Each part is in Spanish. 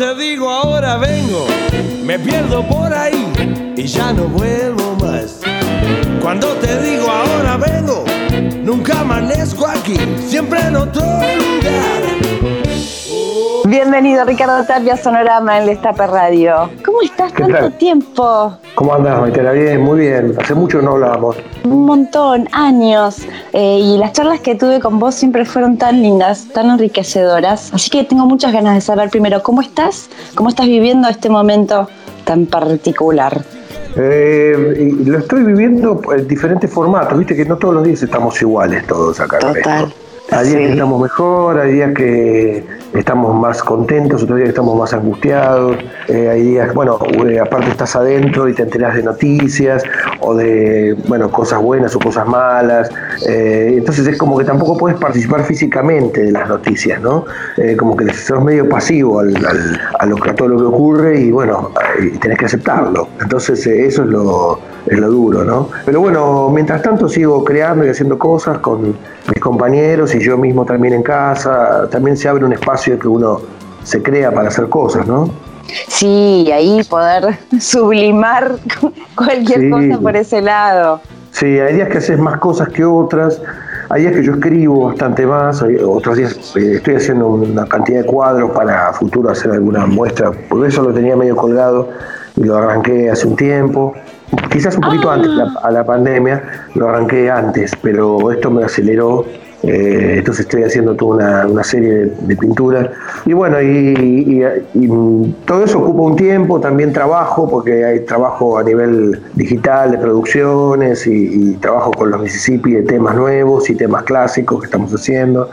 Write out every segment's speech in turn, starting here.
te digo ahora vengo, me pierdo por ahí y ya no vuelvo más. Cuando te digo ahora vengo, nunca amanezco aquí, siempre en otro lugar. Bienvenido Ricardo Tapia Sonorama en Destape Radio. ¿Cómo estás? ¿Tanto tiempo? ¿Cómo andas, Maitela? Bien, muy bien. Hace mucho no hablábamos. Un montón, años. Eh, y las charlas que tuve con vos siempre fueron tan lindas, tan enriquecedoras. Así que tengo muchas ganas de saber primero cómo estás, cómo estás viviendo este momento tan particular. Eh, lo estoy viviendo en diferentes formatos, viste que no todos los días estamos iguales todos acá. Total. Hay días que estamos mejor, hay días que estamos más contentos, otros días que estamos más angustiados, eh, hay días, bueno, eh, aparte estás adentro y te enteras de noticias o de, bueno, cosas buenas o cosas malas, eh, entonces es como que tampoco puedes participar físicamente de las noticias, ¿no? como que sos medio pasivo al, a, lo, a todo lo que ocurre y bueno, tenés que aceptarlo. Entonces eso es lo, es lo duro, ¿no? Pero bueno, mientras tanto sigo creando y haciendo cosas con mis compañeros y yo mismo también en casa, también se abre un espacio que uno se crea para hacer cosas, ¿no? Sí, ahí poder sublimar cualquier cosa por ese lado. Sí, hay días que haces más cosas que otras, hay días que yo escribo bastante más, otros días eh, estoy haciendo una cantidad de cuadros para futuro hacer alguna muestra, por eso lo tenía medio colgado y lo arranqué hace un tiempo. Quizás un poquito antes ah. a la pandemia, lo arranqué antes, pero esto me aceleró eh, entonces estoy haciendo toda una, serie de, pinturas. Y bueno, y, todo eso ocupa un tiempo, también trabajo, porque hay trabajo a nivel digital de producciones y, trabajo con los Mississippi de temas nuevos y temas clásicos que estamos haciendo.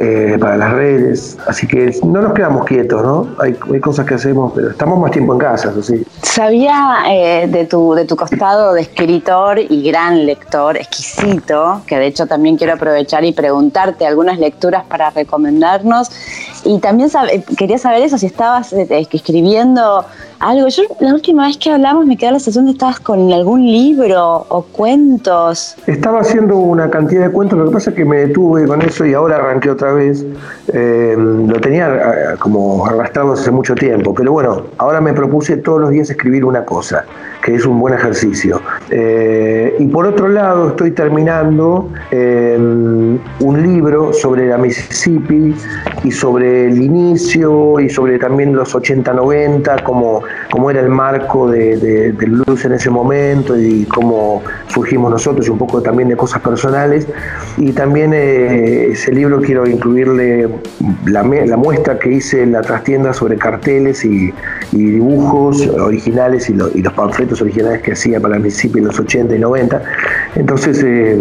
Eh, para las redes. Así que no nos quedamos quietos, ¿no? Hay, cosas que hacemos, pero estamos más tiempo en casa, eso sí. Sabía eh, de, tu, de tu costado de escritor y gran lector, exquisito, que de hecho también quiero aprovechar y preguntarte algunas lecturas para recomendarnos. Y también quería saber eso, si estabas eh, escribiendo algo. Yo la última vez que hablamos me quedó la sensación de estabas con algún libro o cuentos. Estaba haciendo una cantidad de cuentos, lo que pasa es que me detuve con eso y ahora arranqué otra vez. Eh, lo tenía eh, como arrastrado hace mucho tiempo, pero bueno, ahora me propuse todos los días escribir una cosa, que es un buen ejercicio. Eh, y por otro lado, estoy terminando un libro sobre la Mississippi y sobre el inicio y sobre también los 80-90, como cómo era el marco de, de, en ese momento y cómo surgimos nosotros y un poco también de cosas personales. Y también eh, ese libro quiero incluirle la, la, muestra que hice en la trastienda sobre carteles y, dibujos originales y, y, los panfletos originales que hacía para el Mississippi en los 80 y 90. Entonces eh,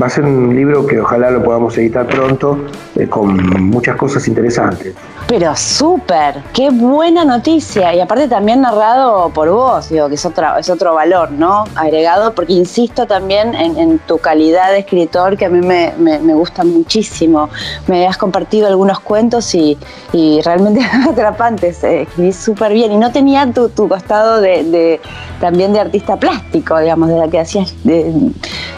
va a ser un libro que ojalá lo podamos editar pronto eh, con muchas cosas interesantes. Pero súper, qué buena noticia. Y aparte también narrado por vos, digo, que es otro, es otro valor, ¿no? Agregado, porque insisto también en, tu calidad de escritor, que a mí me, gusta muchísimo. Me has compartido algunos cuentos y, realmente atrapantes. Eh, escribís súper bien. Y no tenía tu, costado de, también de artista plástico, digamos, de la que hacías de,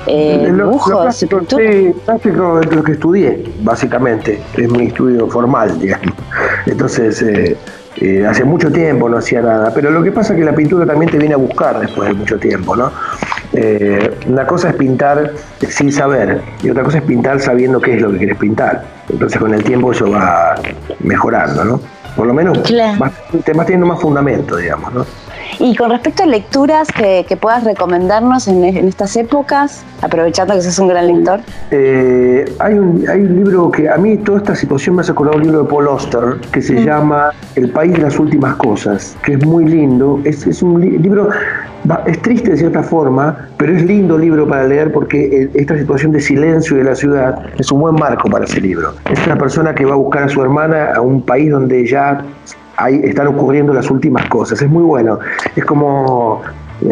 eh, dibujos, Sí, plástico es lo que estudié, básicamente. Es mi estudio formal, digamos. Entonces, eh, eh, hace mucho tiempo no hacía nada, pero lo que pasa es que la pintura también te viene a buscar después de mucho tiempo, ¿no? Eh, una cosa es pintar sin saber y otra cosa es pintar sabiendo qué es lo que quieres pintar. Entonces con el tiempo eso va mejorando, ¿no? Por lo menos te vas teniendo más fundamento, digamos, ¿no? Y con respecto a lecturas que, puedas recomendarnos en, estas épocas, aprovechando que sos un gran lector. Eh, hay, un, hay un libro que a mí toda esta situación me ha acordado un libro de Paul Auster que se mm. llama El país de las últimas cosas, que es muy lindo. Es, es un libro es triste de cierta forma, pero es lindo libro para leer porque esta situación de silencio de la ciudad es un buen marco para ese libro. Es una persona que va a buscar a su hermana a un país donde ya ahí están ocurriendo las últimas cosas. Es muy bueno. Es como.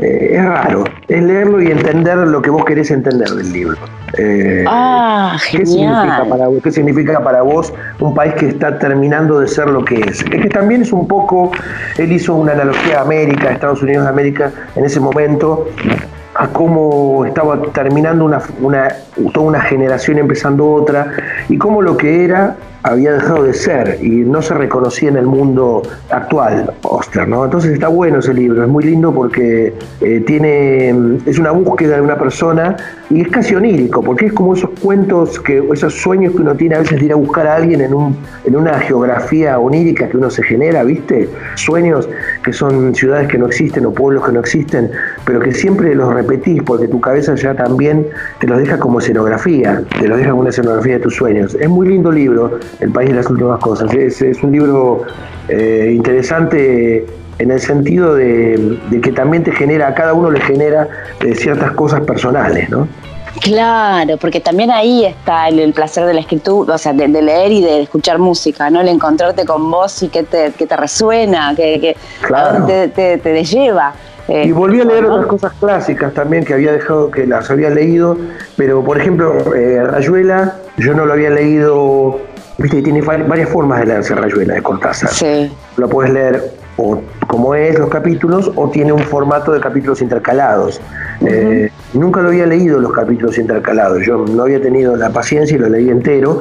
Eh, es raro. Es leerlo y entender lo que vos querés entender del libro. Eh, ah, ¿qué significa, para vos, ¿Qué significa para vos un país que está terminando de ser lo que es? Es que también es un poco. Él hizo una analogía a América, Estados Unidos de América, en ese momento a cómo estaba terminando una, una, toda una generación empezando otra y cómo lo que era había dejado de ser y no se reconocía en el mundo actual, Oster, ¿no? Entonces está bueno ese libro, es muy lindo porque eh, tiene, es una búsqueda de una persona y es casi onírico, porque es como esos cuentos, que esos sueños que uno tiene a veces de ir a buscar a alguien en, un, en una geografía onírica que uno se genera, ¿viste? Sueños que son ciudades que no existen o pueblos que no existen, pero que siempre los repetís porque tu cabeza ya también te los deja como escenografía, te los deja como una escenografía de tus sueños. Es muy lindo libro, El País de las Últimas Cosas. Es, es un libro eh, interesante en el sentido de, que también te genera, a cada uno le genera eh, ciertas cosas personales, ¿no? Claro, porque también ahí está el, placer de la escritura, o sea, de, leer y de escuchar música, ¿no? El encontrarte con vos y que te, que te resuena, que, que te, te, lleva. Eh, y volví a leer otras cosas clásicas también que había dejado, que las había leído, pero por ejemplo, eh, Rayuela, yo no lo había leído, viste, tiene varias formas de leerse Rayuela de Cortázar. Sí. Lo puedes leer o como es los capítulos o tiene un formato de capítulos intercalados. Eh, nunca lo había leído los capítulos intercalados, yo no había tenido la paciencia y lo leí entero,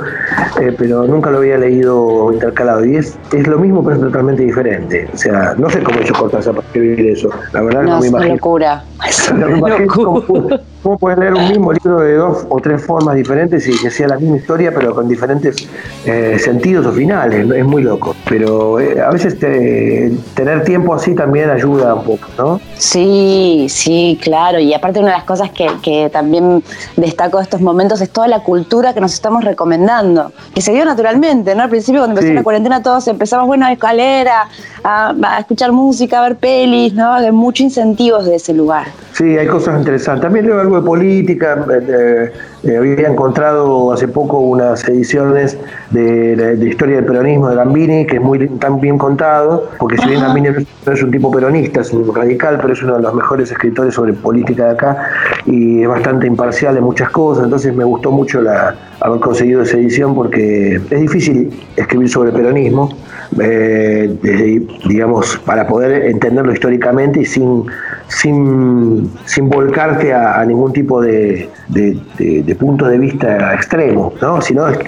eh, pero nunca lo había leído intercalado. Y es, es lo mismo, pero es totalmente diferente. O sea, no sé cómo hizo Cortázar para escribir eso. La verdad no, no me imagino. Locura. ¿Cómo puedes leer un mismo libro de dos o tres formas diferentes y que sea la misma historia, pero con diferentes eh, sentidos o finales? Es muy loco. Pero a veces tener tiempo así también ayuda un poco, ¿no? Sí, sí, claro. Y aparte una de las cosas que, también destaco de estos momentos es toda la cultura que nos estamos recomendando, que se dio naturalmente, ¿no? Al principio cuando empezó la cuarentena todos empezamos, bueno, a escalera, a, a, escuchar música, a ver pelis, ¿no? Hay muchos incentivos de ese lugar. Sí, hay cosas interesantes. También leo algo de política. Eh, eh, había encontrado hace poco unas ediciones de, Historia del Peronismo de Gambini, que es muy tan bien contado, porque si bien Gambini no es un tipo peronista, es un radical, pero es uno de los mejores escritores sobre política de acá y es bastante imparcial en muchas cosas. Entonces me gustó mucho la, haber conseguido esa edición porque es difícil escribir sobre peronismo, eh, digamos, para poder entenderlo históricamente y sin sin, sin volcarte a, ningún tipo de, de, punto de vista extremo, ¿no? sino es,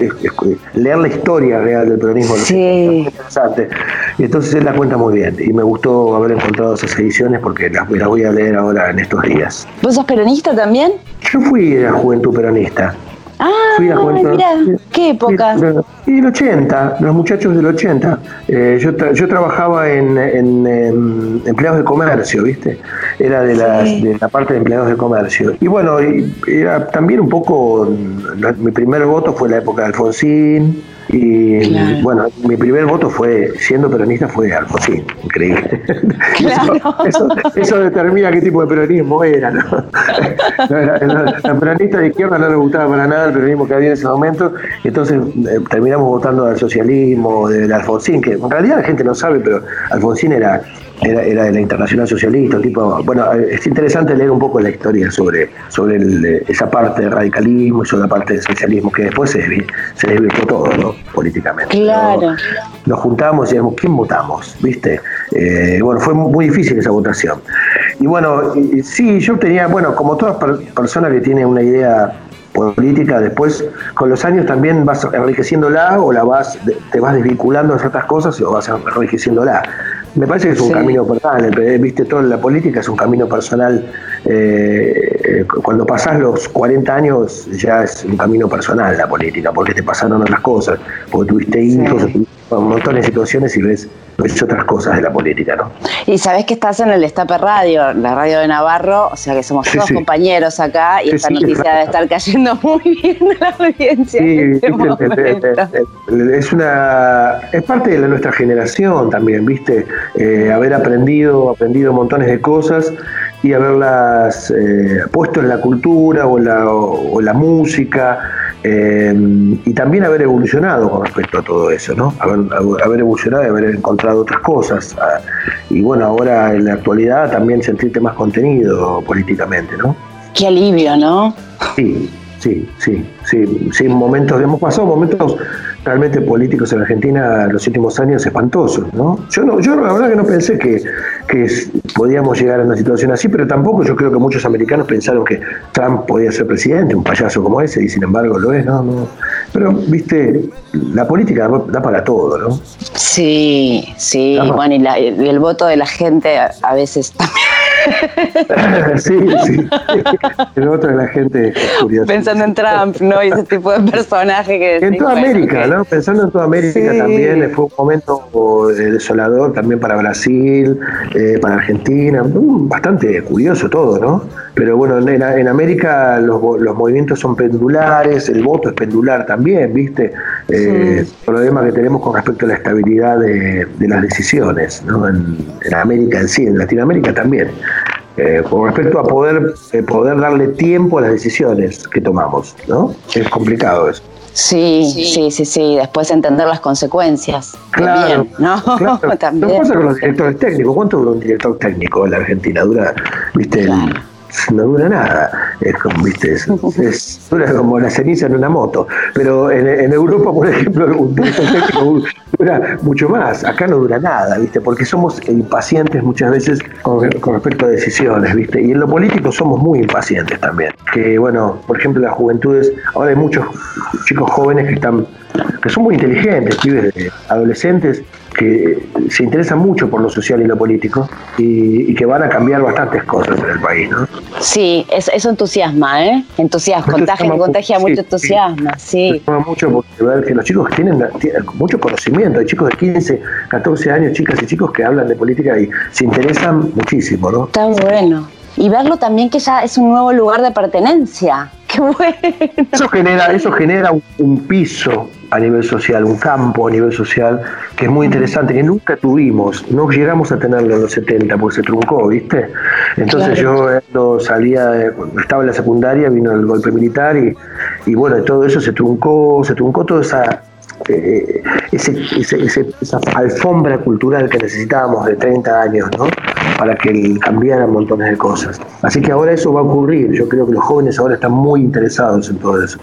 leer la historia real del peronismo. Sí. interesante. Y entonces él la cuenta muy bien y me gustó haber encontrado esas ediciones porque las, las voy a leer ahora en estos días. ¿Vos sos peronista también? Yo fui de la juventud peronista. Ah, mira, ¿qué época? Y el 80, los muchachos del 80. Eh, yo, yo trabajaba en, en, empleados de comercio, ¿viste? Era de, de la parte de empleados de comercio. Y bueno, era también un poco, mi primer voto fue la época de Alfonsín, y bueno, mi primer voto fue, siendo peronista, fue Alfonsín, increíble. Eso, determina qué tipo de peronismo era, ¿no? La, peronista de izquierda no le gustaba para nada el peronismo que había en ese momento, y entonces eh, terminamos votando al socialismo, del Alfonsín, que en realidad la gente no sabe, pero Alfonsín era era, era, de la Internacional Socialista, tipo, bueno, es interesante leer un poco la historia sobre, sobre esa parte del radicalismo y sobre la parte del socialismo, que después se, se desvirtuó todo, ¿no? Políticamente. Claro. Nos juntamos y decíamos, ¿quién votamos? ¿Viste? Eh, bueno, fue muy difícil esa votación. Y bueno, sí, yo tenía, bueno, como todas personas que tienen una idea política, después con los años también vas enriqueciéndola o la vas te vas desvinculando de ciertas cosas o vas enriqueciéndola. Me parece que es un camino personal, viste, toda la política es un camino personal. Eh, cuando pasás los 40 años ya es un camino personal la política, porque te pasaron otras cosas, porque tuviste hijos, un montón de situaciones y ves, otras cosas de la política, ¿no? Y sabes que estás en el Estape Radio, la radio de Navarro, o sea que somos todos compañeros acá y esta noticia debe estar cayendo muy bien a la audiencia. Sí, este es una es parte de nuestra generación también, ¿viste? Eh, haber aprendido, aprendido montones de cosas y haberlas eh, puesto en la cultura o la, o la música eh, y también haber evolucionado con respecto a todo eso, ¿no? Haber, evolucionado y haber encontrado otras cosas. Ah, y bueno, ahora en la actualidad también sentirte más contenido políticamente, ¿no? Qué alivio, ¿no? Sí, sí, sí, sí, sí, momentos, hemos pasado momentos realmente políticos en Argentina en los últimos años espantosos, ¿no? Yo no, yo la verdad que no pensé que, que podíamos llegar a una situación así, pero tampoco yo creo que muchos americanos pensaron que Trump podía ser presidente, un payaso como ese, y sin embargo lo es, ¿no? Pero, viste, la política da para todo, ¿no? Sí, sí, bueno, y, el voto de la gente a, veces también. sí, sí. El de la gente es curioso. Pensando en Trump, ¿no? Y ese tipo de personaje que... En toda América, ¿no? Pensando en toda América también fue un momento eh, desolador también para Brasil, eh, para Argentina, bastante curioso todo, ¿no? Pero bueno, en, América los, movimientos son pendulares, el voto es pendular también, ¿viste? Eh, problema que tenemos con respecto a la estabilidad de, las decisiones, ¿no? En, América en sí, en Latinoamérica también. Eh, con respecto a poder, eh, poder darle tiempo a las decisiones que tomamos, ¿no? Es complicado eso. Sí, sí, sí, sí, Después entender las consecuencias. Claro, ¿no? Claro. también. pasa con los directores técnicos. ¿Cuánto dura un director técnico en la Argentina? Dura, viste, no dura nada. Es como, ¿viste? Es, dura como la ceniza en una moto. Pero en, Europa, por ejemplo, un técnico dura mucho más. Acá no dura nada, ¿viste? Porque somos impacientes muchas veces con, respecto a decisiones, ¿viste? Y en lo político somos muy impacientes también. Que, bueno, por ejemplo, las juventudes, ahora hay muchos chicos jóvenes que están que son muy inteligentes, pibes adolescentes que se interesan mucho por lo social y lo político y, que van a cambiar bastantes cosas en el país, ¿no? Sí, eso, entusiasma, ¿eh? Entusiasma, contagia, contagia mucho entusiasmo, sí. mucho porque ver que los chicos tienen, tienen, mucho conocimiento, hay chicos de 15, 14 años, chicas y chicos que hablan de política y se interesan muchísimo, ¿no? Está bueno. Y verlo también que ya es un nuevo lugar de pertenencia. Qué bueno. Eso genera, eso genera un piso a nivel social, un campo a nivel social que es muy interesante, que nunca tuvimos, no llegamos a tenerlo en los 70 porque se truncó, ¿viste? Entonces yo salía, estaba en la secundaria, vino el golpe militar y, y bueno, todo eso se truncó, se truncó toda esa, eh, esa alfombra cultural que necesitábamos de 30 años, ¿no? Para que cambiaran montones de cosas. Así que ahora eso va a ocurrir. Yo creo que los jóvenes ahora están muy interesados en todo eso.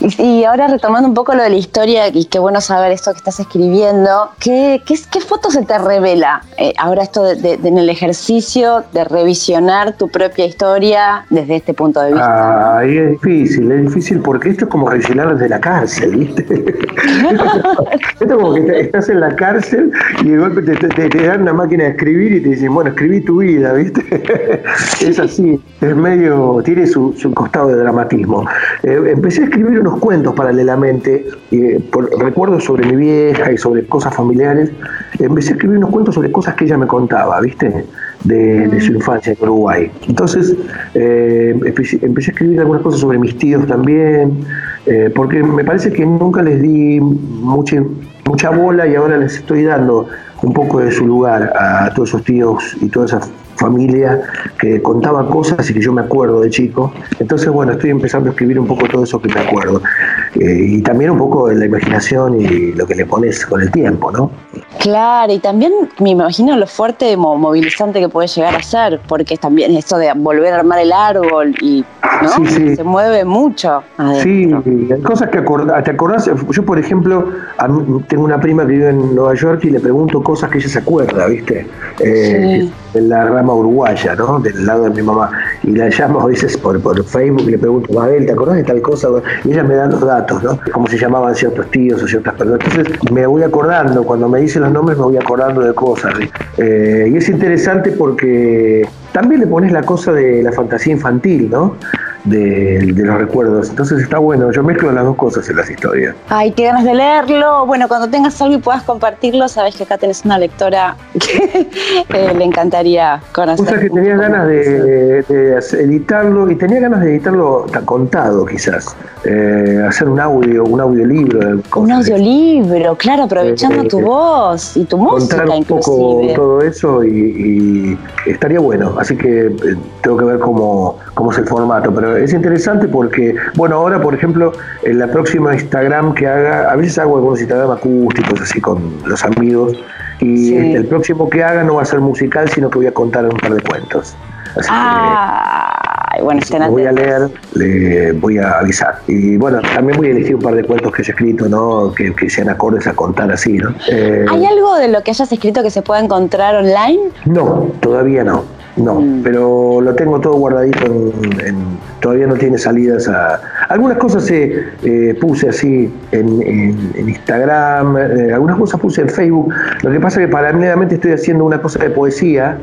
Y, ahora retomando un poco lo de la historia, y qué bueno saber esto que estás escribiendo, ¿qué, qué, qué foto se te revela eh, ahora esto de, en el ejercicio de revisionar tu propia historia desde este punto de vista? Ahí es difícil, es difícil porque esto es como revisionar desde la cárcel, ¿viste? como que estás en la cárcel y de golpe te, dan una máquina de escribir y te dicen, bueno, escribí tu vida, ¿viste? es así, es medio, tiene su, su costado de dramatismo. Eh, empecé a escribir cuentos paralelamente, eh, recuerdos sobre mi vieja y sobre cosas familiares. Empecé a escribir unos cuentos sobre cosas que ella me contaba, ¿viste? De, su infancia en Uruguay. Entonces eh, empecé, a escribir algunas cosas sobre mis tíos también, eh, porque me parece que nunca les di mucha, mucha bola y ahora les estoy dando un poco de su lugar a todos esos tíos y todas esas familia que contaba cosas y que yo me acuerdo de chico. Entonces, bueno, estoy empezando a escribir un poco todo eso que me acuerdo. Eh, y también un poco de la imaginación y lo que le pones con el tiempo, ¿no? Claro, y también me imagino lo fuerte, movilizante que puede llegar a ser, porque también esto de volver a armar el árbol y ¿no? se mueve mucho. Sí, hay cosas que te acordás. Yo, por ejemplo, tengo una prima que vive en Nueva York y le pregunto cosas que ella se acuerda, ¿viste? Eh, en la rama uruguaya, ¿no? Del lado de mi mamá. Y la llamo a veces por, por Facebook y le pregunto, Mabel, ¿te acordás de tal cosa? Y ella me da los datos, ¿no? Cómo se llamaban ciertos tíos o ciertas personas. Entonces me voy acordando, cuando me dice los nombres me voy acordando de cosas. Eh, y es interesante porque también le pones la cosa de la fantasía infantil, ¿no? De, los recuerdos. Entonces está bueno, yo mezclo las dos cosas en las historias. Ay, qué ganas de leerlo. Bueno, cuando tengas algo y puedas compartirlo, sabes que acá tenés una lectora que eh, le encantaría conocer. O sea que tenía ganas de, editarlo y tenía ganas de editarlo contado quizás. Eh, hacer un audio, un audiolibro. Un audiolibro, claro, aprovechando eh, tu voz y tu música un poco todo eso y, estaría bueno. Así que tengo que ver cómo, cómo es el formato, pero es interesante porque, bueno, ahora por ejemplo, en la próxima Instagram que haga, a veces hago algunos Instagram acústicos así con los amigos, y el próximo que haga no va a ser musical, sino que voy a contar un par de cuentos. Así que, bueno, si voy a leer, le voy a avisar. Y bueno, también voy a elegir un par de cuentos que haya escrito, ¿no? Que, sean acordes a contar así, ¿no? Eh, ¿Hay algo de lo que hayas escrito que se pueda encontrar online? No, todavía no. No, Mm. pero lo tengo todo guardadito en, todavía no tiene salidas a algunas cosas eh, eh, puse así en, Instagram eh, algunas cosas puse en Facebook. Lo que pasa es que paralelamente estoy haciendo una cosa de poesía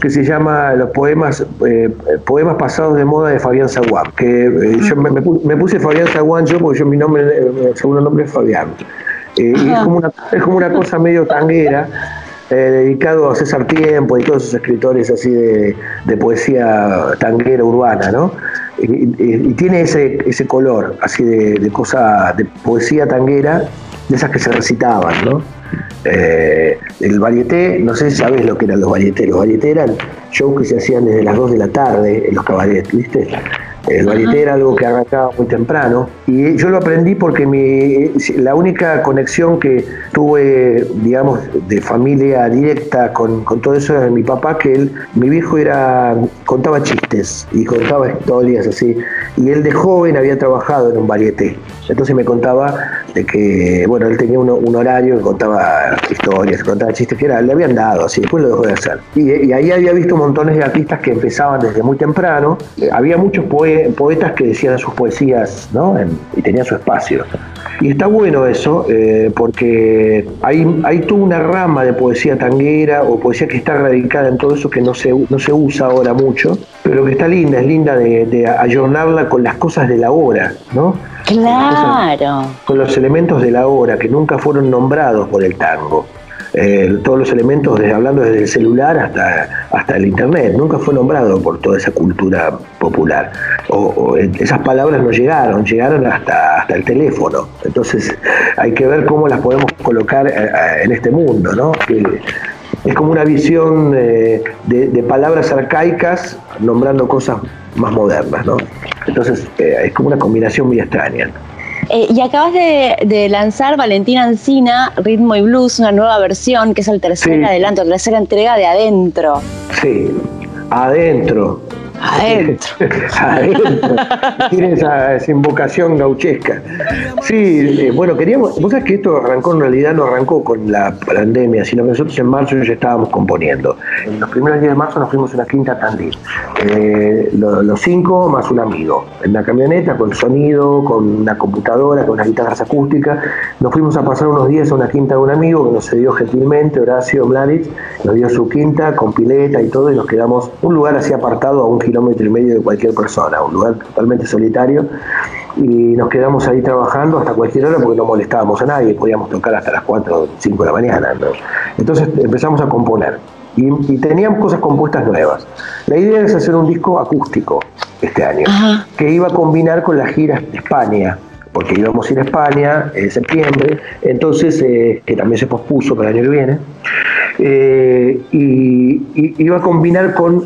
que se llama los poemas eh, poemas pasados de moda de Fabián Zaguán que eh, yo me, me pu- me puse Fabián Zaguán yo porque yo mi nombre mi segundo nombre es Fabián. Eh, y es como una es como una cosa medio tanguera eh, dedicado a César Tiempo y todos esos escritores así de, de poesía tanguera urbana, ¿no? Y, tiene ese, ese color así de, de cosa, de poesía tanguera, de esas que se recitaban, ¿no? Eh, el varieté, no sé si sabes lo que eran los varietés, los varietés eran shows que se hacían desde las 2 de la tarde en los cabarets, ¿viste? El varieté era algo que arrancaba muy temprano y yo lo aprendí porque mi, la única conexión que tuve, digamos, de familia directa con, con todo eso era mi papá, que él, mi viejo era, contaba chistes y contaba historias así, y él de joven había trabajado en un varieté. Entonces me contaba de que, bueno, él tenía uno- un horario que contaba historias, contaba chistes que era, le habían dado, así, después lo dejó de hacer. Y, y ahí había visto montones de artistas que empezaban desde muy temprano. Eh, Había muchos poe- poetas que decían sus poesías, ¿no? En- y tenían su espacio. Y está bueno eso, eh, porque hay, hay toda una rama de poesía tanguera o poesía que está radicada en todo eso que no se, no se usa ahora mucho, pero que está linda, es linda de, de ayornarla con las cosas de la hora, ¿no? Claro. con los elementos de la hora que nunca fueron nombrados por el tango. Eh, todos los elementos, hablando desde el celular hasta, hasta el internet, nunca fue nombrado por toda esa cultura popular. O, eh, esas palabras no llegaron, llegaron hasta, hasta el teléfono. Entonces hay que ver cómo las podemos colocar eh, en este mundo, ¿no? Es como una visión eh, de, de palabras arcaicas nombrando cosas más modernas, ¿no? Entonces eh, es como una combinación muy extraña. Eh, y acabas de, de lanzar Valentina Encina, Ritmo y Blues, una nueva versión, que es el tercer Sí. adelanto, tercera entrega de Adentro. Sí, adentro. Adentro. adentro. Tiene esa, invocación gauchesca. Sí, eh, bueno, queríamos. Vos sabés que esto arrancó en realidad, no arrancó con la pandemia, sino que nosotros en marzo ya estábamos componiendo. En los primeros días de marzo nos fuimos a una quinta Tandil. Eh, lo- los cinco más un amigo. En una camioneta con sonido, con una computadora, con unas guitarras acústicas. Nos fuimos a pasar unos días a una quinta de un amigo que nos cedió gentilmente, Horacio Mladic, nos dio su quinta con pileta y todo, y nos quedamos un lugar así apartado a un kilómetro y medio de cualquier persona, un lugar totalmente solitario. Y nos quedamos ahí trabajando hasta cualquier hora porque no molestábamos a nadie, podíamos tocar hasta las 4 o 5 de la mañana. ¿no? Entonces empezamos a componer y, y teníamos cosas compuestas nuevas. La idea es hacer un disco acústico este año, Ajá. que iba a combinar con la gira de España, porque íbamos a ir a España en septiembre, entonces, eh, que también se pospuso para el año que viene, eh, y, y iba a combinar con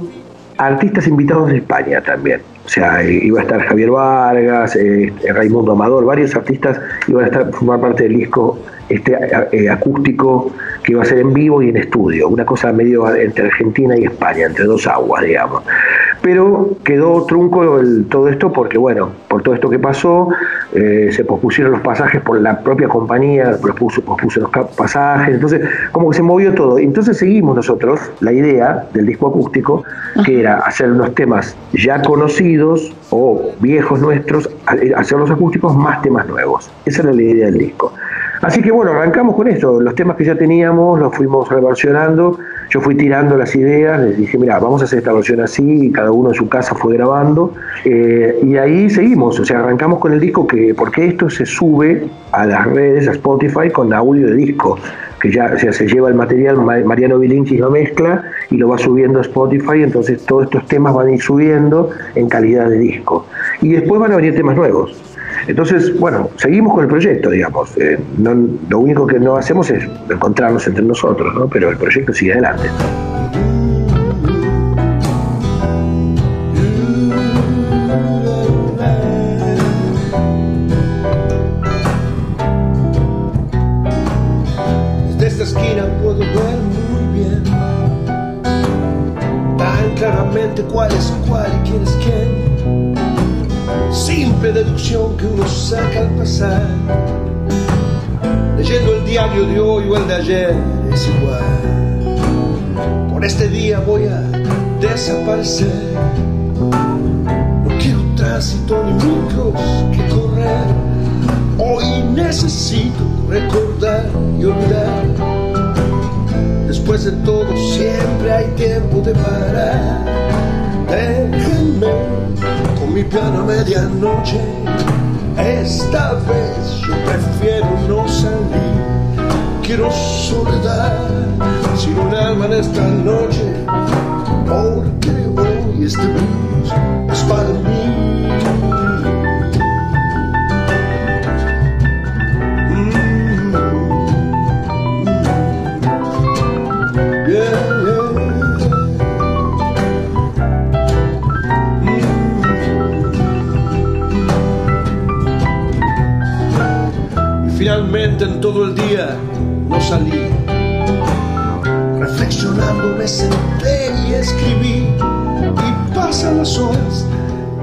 artistas invitados de España también. O sea, eh, iba a estar Javier Vargas, eh, Raimundo Amador, varios artistas iban a estar formar parte del disco este eh, acústico que iba a ser en vivo y en estudio, una cosa medio entre Argentina y España, entre dos aguas, digamos. Pero quedó trunco el- todo esto porque, bueno, por todo esto que pasó, eh, se pospusieron los pasajes por la propia compañía, pospuso, pospuso los pasajes, entonces como que se movió todo. Entonces seguimos nosotros la idea del disco acústico, que era hacer unos temas ya conocidos o viejos nuestros, eh, hacer los acústicos más temas nuevos. Esa era la idea del disco. Así que bueno, arrancamos con esto. Los temas que ya teníamos los fuimos reversionando. Yo fui tirando las ideas, les dije, mira, vamos a hacer esta versión así, y cada uno en su casa fue grabando. Eh, y ahí seguimos, o sea, arrancamos con el disco que, porque esto se sube a las redes, a Spotify, con audio de disco, que ya o sea, se lleva el material, Ma- Mariano Bilinchi lo mezcla y lo va subiendo a Spotify, entonces todos estos temas van a ir subiendo en calidad de disco. Y después van a venir temas nuevos. Entonces, bueno, seguimos con el proyecto, digamos. Eh, no- lo único que no hacemos es encontrarnos entre nosotros, ¿no? Pero el proyecto sigue adelante. Claramente cuál es cuál y quién es quién. Simple deducción que uno saca al pasar. Leyendo el diario de hoy o el de ayer es igual. Por este día voy a desaparecer. No quiero tránsito ni micros que correr. Hoy necesito recordar y olvidar. Después de todo siempre hay tiempo de parar. Déjenme con mi piano a medianoche. Esta vez yo prefiero no salir. Quiero soledad sin un alma en esta noche. Porque hoy este blues es para todo el día no salí. Reflexionando me senté y escribí. Y pasan las horas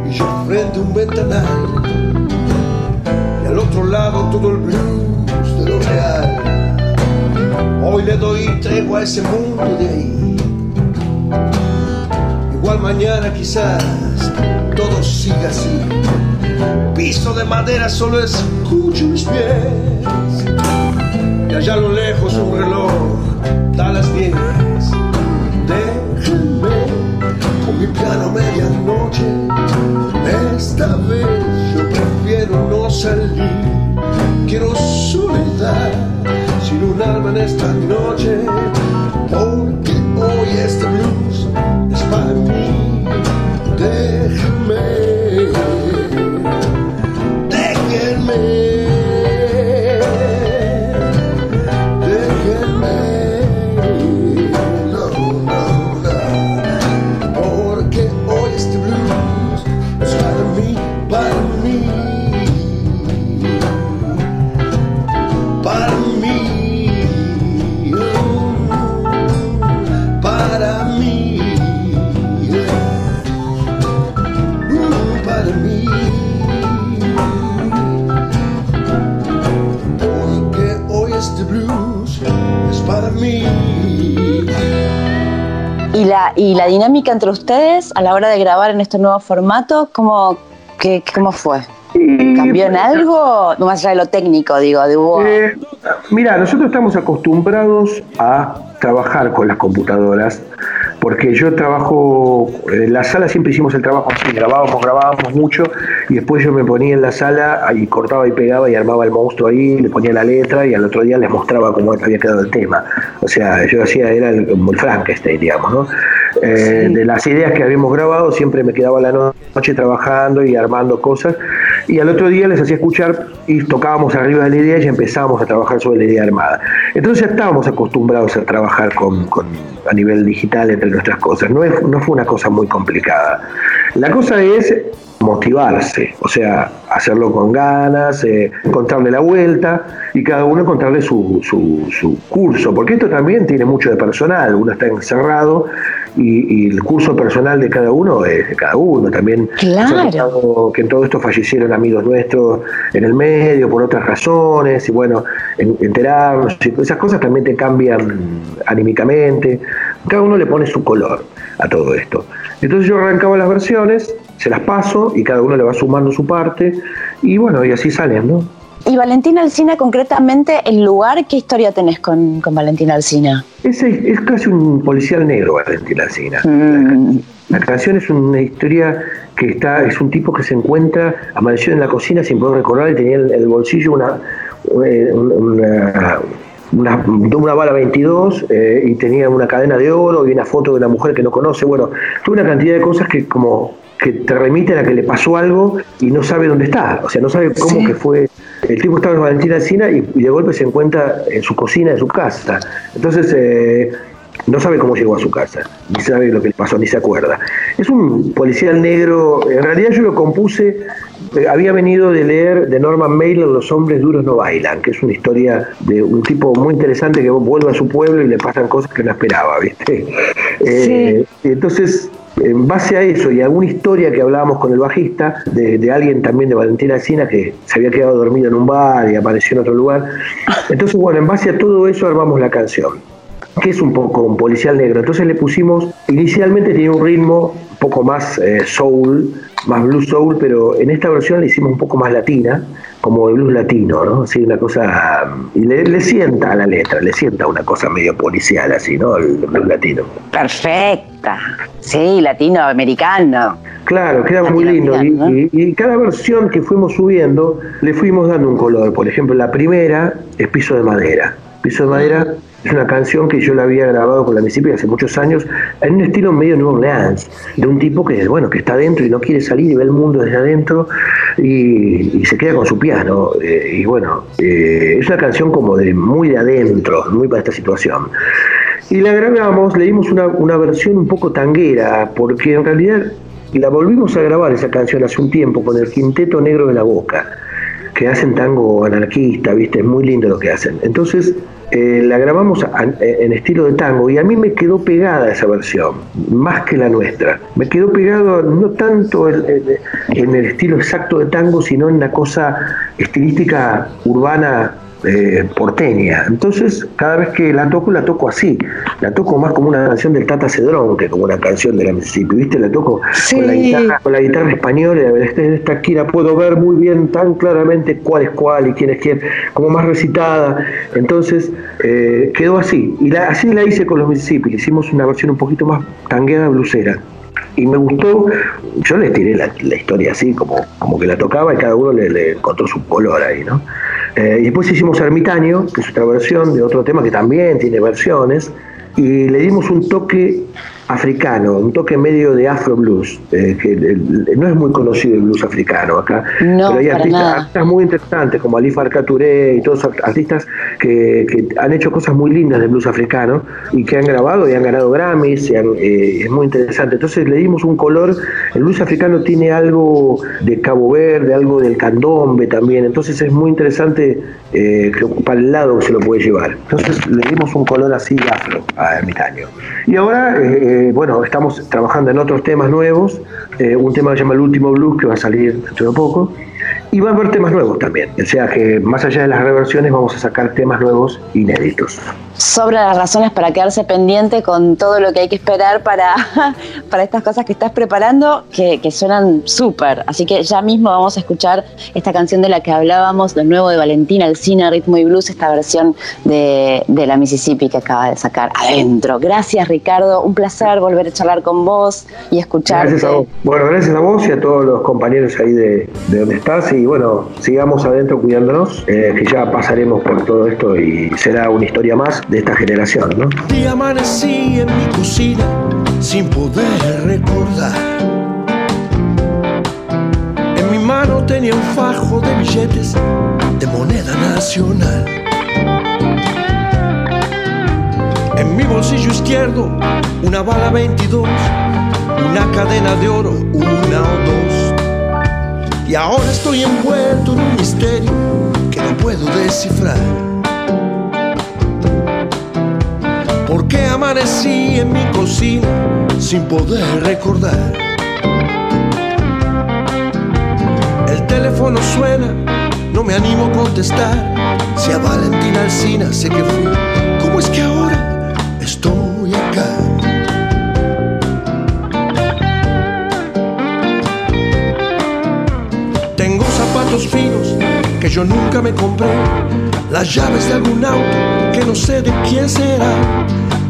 y yo frente a un ventanal. Y al otro lado todo el blues de lo real. Hoy le doy tregua a ese mundo de ahí. Igual mañana quizás todo siga así. Piso de madera, solo escucho mis pies. Allá a lo lejos un reloj da las diez. Déjenme con mi piano medianoche. Esta vez yo prefiero no salir. Quiero soledad sin un alma en esta noche. Porque hoy este blues es para mí. Déjenme. Entre ustedes a la hora de grabar en este nuevo formato, ¿cómo, qué, cómo fue? ¿Cambió en algo? No más allá de lo técnico, digo, de hubo... Eh, mira, nosotros estamos acostumbrados a trabajar con las computadoras, porque yo trabajo, en la sala siempre hicimos el trabajo así, grabábamos, grabábamos mucho, y después yo me ponía en la sala y cortaba y pegaba y armaba el monstruo ahí, le ponía la letra y al otro día les mostraba cómo había quedado el tema. O sea, yo hacía, era el, el Frankenstein, digamos, ¿no? Eh, De las ideas que habíamos grabado, siempre me quedaba la no- noche trabajando y armando cosas, y al otro día les hacía escuchar y tocábamos arriba de la idea y empezábamos a trabajar sobre la idea armada. Entonces ya estábamos acostumbrados a trabajar con, con- a nivel digital entre nuestras cosas, no, no fue una cosa muy complicada. La cosa es motivarse, o sea, hacerlo con ganas, eh, encontrarle la vuelta y cada uno encontrarle su, su, su curso, porque esto también tiene mucho de personal, uno está encerrado y, y el curso personal de cada uno es de cada uno, también Claro. que en todo esto fallecieron amigos nuestros en el medio por otras razones y bueno, en- enterarnos, esas cosas también te cambian anímicamente, cada uno le pone su color a todo esto. Entonces yo arrancaba las versiones, se las paso y cada uno le va sumando su parte y bueno, y así salen, ¿no? Y Valentina Alcina, concretamente, el lugar, ¿qué historia tenés con, con Valentina Alcina? Ese es casi un policial negro, Valentín Alsina. Mm, La canción es una historia que está, es un tipo que se encuentra, amaneció en la cocina sin poder recordar y tenía en el bolsillo una, una, una, una bala 22 eh, y tenía una cadena de oro y una foto de una mujer que no conoce. Bueno, tuve una cantidad de cosas que como que te remiten a que le pasó algo y no sabe dónde está, o sea, no sabe cómo Sí. que fue. El tipo estaba en Valentina Alsina y, y de golpe se encuentra en su cocina, en su casa. Entonces, eh, no sabe cómo llegó a su casa, ni sabe lo que le pasó, ni se acuerda. Es un policial negro, en realidad yo lo compuse, eh, había venido de leer de Norman Mailer Los hombres duros no bailan, que es una historia de un tipo muy interesante que vuelve a su pueblo y le pasan cosas que no esperaba, ¿viste? Eh, entonces, en base a eso y a alguna historia que hablábamos con el bajista, de, de alguien también de Valentina Alcina que se había quedado dormido en un bar y apareció en otro lugar, entonces bueno, en base a todo eso armamos la canción. Que es un poco un policial negro. Entonces le pusimos, inicialmente tenía un ritmo un poco más eh, soul, más blues soul, pero en esta versión le hicimos un poco más latina, como el blues latino, ¿no? Así una cosa, y le, sienta a la letra, le sienta una cosa medio policial así, ¿no? El blues latino. Perfecta, sí, latinoamericano. Claro, queda muy lindo. Y, cada versión que fuimos subiendo le fuimos dando un color. Por ejemplo, la primera es Piso de Madera. Piso de Madera es una canción que yo la había grabado con la Mississippi hace muchos años, en un estilo medio New Orleans, de un tipo que, bueno, que está adentro y no quiere salir y ve el mundo desde adentro y, se queda con su piano. Eh, y bueno, eh, es una canción como de muy de adentro, muy para esta situación. Y la grabamos, le dimos una, una versión un poco tanguera, porque en realidad la volvimos a grabar esa canción hace un tiempo con el Quinteto Negro de la Boca, que hacen tango anarquista, ¿viste? Es muy lindo lo que hacen. Entonces, eh, la grabamos en estilo de tango y a mí me quedó pegada esa versión, más que la nuestra. Me quedó pegado no tanto en el estilo exacto de tango, sino en una cosa estilística urbana eh, porteña. Entonces, cada vez que la toco, la toco así. La toco más como una canción del Tata Cedrón que como una canción de la Mississippi. ¿Viste? La toco con, la guitarra, con la guitarra española. Esta aquí la puedo ver muy bien, tan claramente cuál es cuál y quién es quién, como más recitada. Entonces, eh, quedó así. Y así la hice con los Mississippi. Hicimos una versión un poquito más tanguera, blusera y me gustó, yo le tiré la, historia así, como, como que la tocaba y cada uno le, le encontró su color ahí, ¿no? Eh, y después hicimos Ermitaño, que es otra versión de otro tema que también tiene versiones, y le dimos un toque africano, un toque medio de afro blues, eh, que no es muy conocido el blues africano acá, pero hay artistas, muy interesantes como Ali Farka y todos artistas que, han hecho cosas muy lindas del blues africano y que han grabado y han ganado Grammys, eh, es muy interesante. Entonces le dimos un color, el blues africano tiene algo de Cabo Verde, algo del candombe también, entonces es muy interesante eh, que para el lado se lo puede llevar. Entonces le dimos un color así afro a Ermitaño. Y ahora... Eh, bueno, estamos trabajando en otros temas nuevos, eh, un tema que se llama El Último Blues, que va a salir dentro de poco, y va a haber temas nuevos también. O sea que más allá de las reversiones vamos a sacar temas nuevos inéditos. Sobra las razones para quedarse pendiente con todo lo que hay que esperar para, para estas cosas que estás preparando, que, suenan súper. Así que ya mismo vamos a escuchar esta canción de la que hablábamos, lo nuevo de Valentina, el cine, ritmo y blues, esta versión de, de la Mississippi que acaba de sacar adentro. Gracias Ricardo, un placer volver a charlar con vos y escucharte. Gracias a vos. Bueno, gracias a vos y a todos los compañeros ahí de, de donde estás y bueno, sigamos adentro cuidándonos, eh, que ya pasaremos por todo esto y será una historia más de esta generación, ¿no? Y amanecí en mi cocina sin poder recordar. En mi mano tenía un fajo de billetes de moneda nacional. En mi bolsillo izquierdo una bala 22, una cadena de oro, una o dos y ahora estoy envuelto en un misterio que no puedo descifrar. ¿Por qué amanecí en mi cocina sin poder recordar? El teléfono suena, no me animo a contestar. Si a Valentina Alcina sé que fui, yo nunca me compré, las llaves de algún auto que no sé de quién será,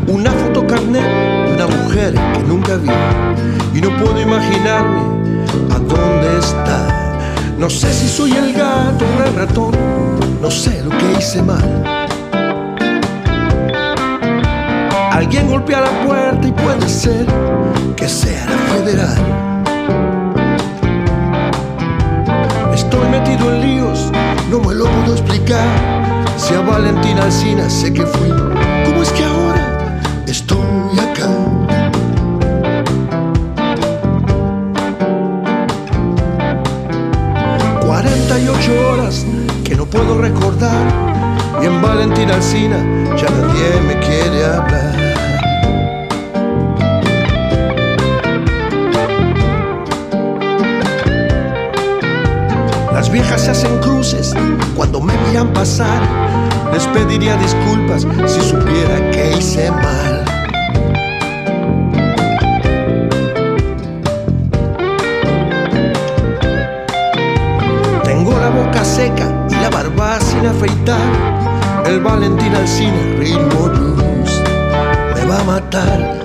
una foto carnet de una mujer que nunca vi y no puedo imaginarme a dónde está. No sé si soy el gato o el ratón, no sé lo que hice mal. Alguien golpea la puerta y puede ser que sea la federal. Estoy metido en líos, no me lo puedo explicar. Si a Valentina Alcina sé que fui, ¿cómo es que ahora estoy acá? ...48 horas que no puedo recordar... ...y en Valentina Alcina ya nadie me quiere hablar... viejas se hacen cruces cuando me miran pasar. Les pediría disculpas si supiera que hice mal. Tengo la boca seca y la barba sin afeitar. El Valentín Alcina, ritmo blues, me va a matar.